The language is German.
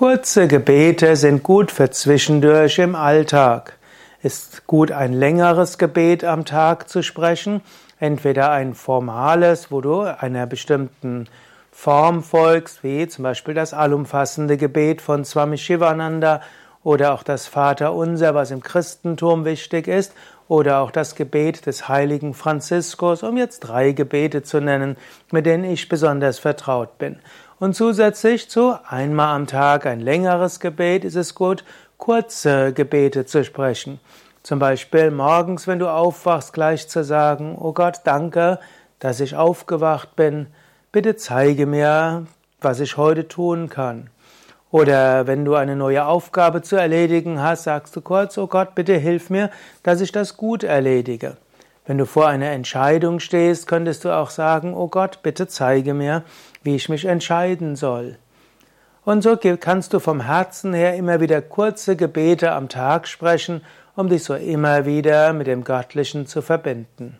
Kurze Gebete sind gut für zwischendurch im Alltag. Ist gut, ein längeres Gebet am Tag zu sprechen, entweder ein formales, wo du einer bestimmten Form folgst, wie zum Beispiel das allumfassende Gebet von Swami Shivananda oder auch das Vaterunser, was im Christentum wichtig ist, oder auch das Gebet des heiligen Franziskus, um jetzt drei Gebete zu nennen, mit denen ich besonders vertraut bin. Und zusätzlich zu einmal am Tag ein längeres Gebet ist es gut, kurze Gebete zu sprechen. Zum Beispiel morgens, wenn du aufwachst, gleich zu sagen, oh Gott, danke, dass ich aufgewacht bin. Bitte zeige mir, was ich heute tun kann. Oder wenn du eine neue Aufgabe zu erledigen hast, sagst du kurz, oh Gott, bitte hilf mir, dass ich das gut erledige. Wenn du vor einer Entscheidung stehst, könntest du auch sagen, oh Gott, bitte zeige mir, wie ich mich entscheiden soll. Und so kannst du vom Herzen her immer wieder kurze Gebete am Tag sprechen, um dich so immer wieder mit dem Göttlichen zu verbinden.